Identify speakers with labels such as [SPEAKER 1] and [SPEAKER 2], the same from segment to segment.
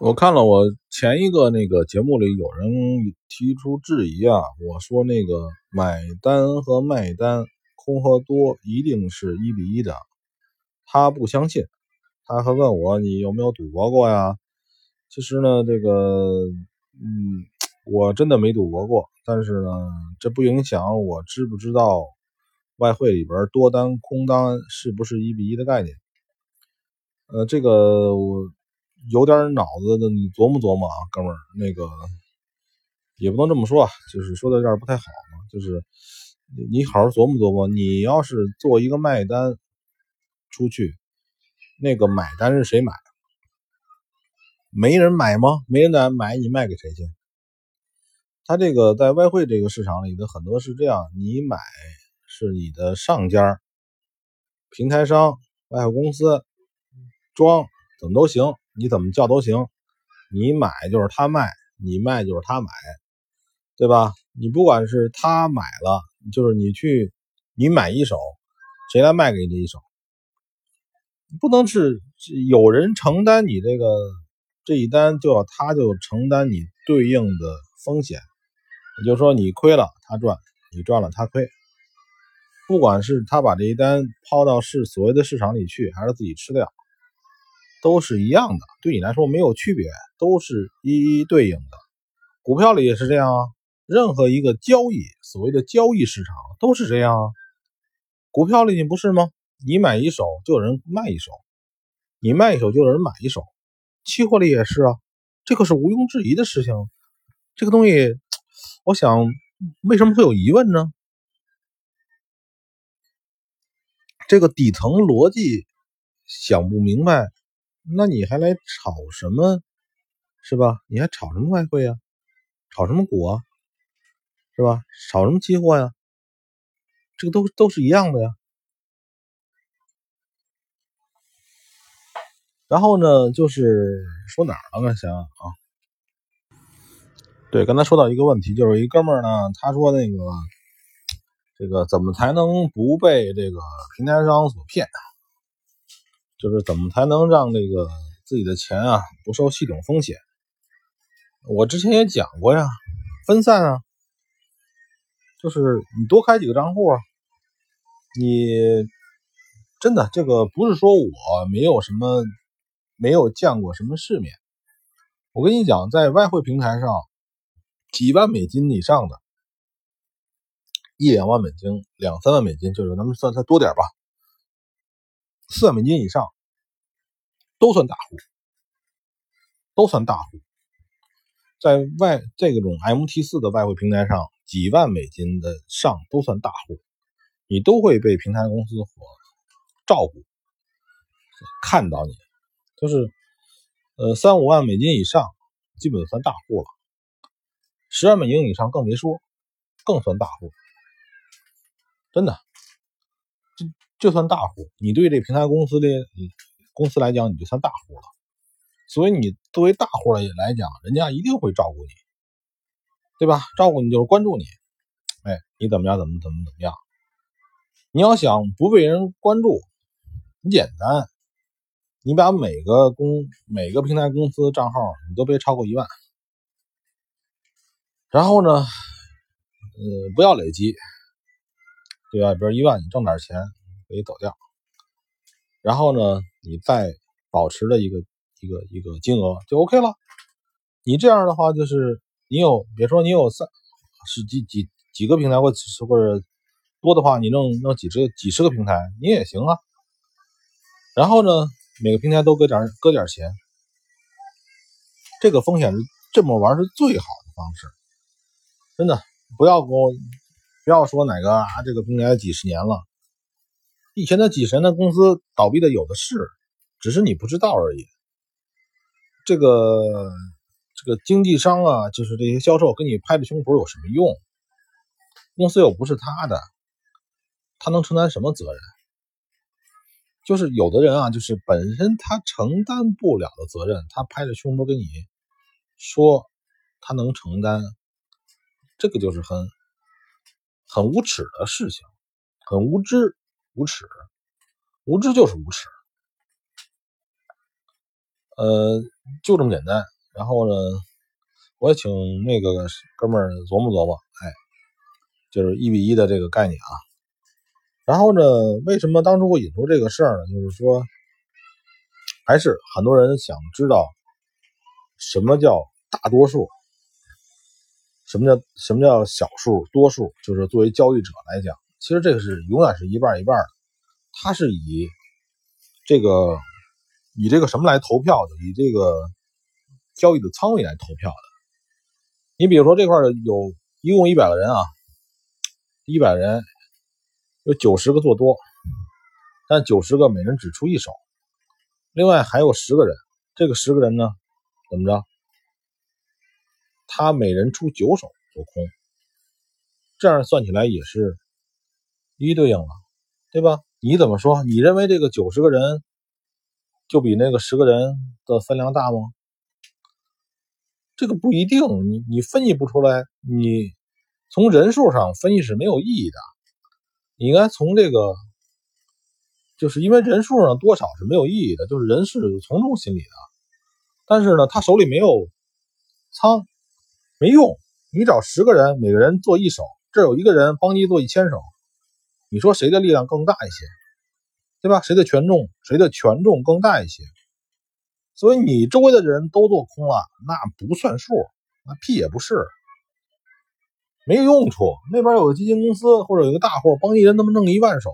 [SPEAKER 1] 我看了我前一个那个节目里有人提出质疑啊，我说那个买单和卖单空和多一定是一比一的，他不相信，他还问我你有没有赌博过呀？其实呢，这个嗯，我真的没赌博过，但是呢，这不影响我知不知道外汇里边多单空单是不是一比一的概念。呃，这个我。有点脑子的，你琢磨琢磨啊，哥们儿，那个也不能这么说，就是说的有点不太好嘛。就是你好好琢磨琢磨，你要是做一个卖单出去，那个买单是谁买？没人买吗？没人来买，你卖给谁去？他这个在外汇这个市场里的很多是这样，你买是你的上家、平台商、外汇公司装怎么都行。你怎么叫都行，你买就是他卖，你卖就是他买，对吧？你不管是他买了，就是你去，你买一手，谁来卖给你这一手？不能是有人承担你这个这一单，就要他就承担你对应的风险。也就是说，你亏了他赚，你赚了他亏。不管是他把这一单抛到市所谓的市场里去，还是自己吃掉。都是一样的，对你来说没有区别，都是一一对应的。股票里也是这样啊，任何一个交易，所谓的交易市场都是这样啊。股票里你不是吗？你买一手就有人卖一手，你卖一手就有人买一手。期货里也是啊，这个是毋庸置疑的事情。这个东西，我想为什么会有疑问呢？这个底层逻辑想不明白。那你还来炒什么，是吧？你还炒什么外汇啊？炒什么股啊？是吧？炒什么期货呀？这个都都是一样的呀。然后呢，就是说哪儿了？呢？想想啊，对，刚才说到一个问题，就是一哥们儿呢，他说那个这个怎么才能不被这个平台商所骗？就是怎么才能让这个自己的钱啊不受系统风险？我之前也讲过呀，分散啊，就是你多开几个账户啊。你真的这个不是说我没有什么没有见过什么世面。我跟你讲，在外汇平台上，几万美金以上的，一两万美金、两三万美金，就是咱们算算多点吧。四万美金以上都算大户，都算大户。在外这种 MT 四的外汇平台上，几万美金的上都算大户，你都会被平台公司所照顾，看到你。就是呃三五万美金以上，基本算大户了。十万美金以上更别说，更算大户，真的。就算大户，你对这平台公司的公司来讲，你就算大户了。所以你作为大户来来讲，人家一定会照顾你，对吧？照顾你就是关注你，哎，你怎么样？怎么怎么怎么样？你要想不被人关注，很简单，你把每个公每个平台公司账号你都别超过一万，然后呢，呃，不要累积，对吧？比如一万，你挣点钱。可以走掉，然后呢，你再保持的一个一个一个金额就 OK 了。你这样的话，就是你有，别说你有三十几几几个平台，或或者多的话，你弄弄几十几十个平台，你也行啊。然后呢，每个平台都搁点搁点钱，这个风险是这么玩是最好的方式。真的，不要跟我不要说哪个啊，这个平台几十年了。以前的几十年的公司倒闭的有的是，只是你不知道而已。这个这个经纪商啊，就是这些销售跟你拍着胸脯有什么用？公司又不是他的，他能承担什么责任？就是有的人啊，就是本身他承担不了的责任，他拍着胸脯跟你说他能承担，这个就是很很无耻的事情，很无知。无耻，无知就是无耻。呃，就这么简单。然后呢，我也请那个哥们儿琢磨琢磨，哎，就是一比一的这个概念啊。然后呢，为什么当初会引出这个事儿呢？就是说，还是很多人想知道什么叫大多数，什么叫什么叫小数多数。就是作为交易者来讲，其实这个是永远是一半一半的。它是以这个以这个什么来投票的？以这个交易的仓位来投票的。你比如说这块有一共一百个人啊，一百人。有九十个做多，但九十个每人只出一手，另外还有十个人，这个十个人呢，怎么着？他每人出九手做空，这样算起来也是一一对应了，对吧？你怎么说？你认为这个九十个人就比那个十个人的分量大吗？这个不一定，你你分析不出来，你从人数上分析是没有意义的。你应该从这个，就是因为人数上多少是没有意义的，就是人是从众心理的。但是呢，他手里没有仓，没用。你找十个人，每个人做一手，这有一个人帮你做一千手，你说谁的力量更大一些，对吧？谁的权重，谁的权重更大一些？所以你周围的人都做空了，那不算数，那屁也不是。没用处，那边有个基金公司或者有个大户帮一人那么弄一万手，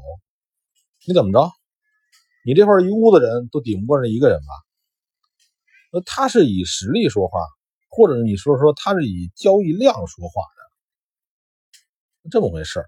[SPEAKER 1] 你怎么着？你这块一屋子人都顶不过这一个人吧？那他是以实力说话，或者你说说他是以交易量说话的，这么回事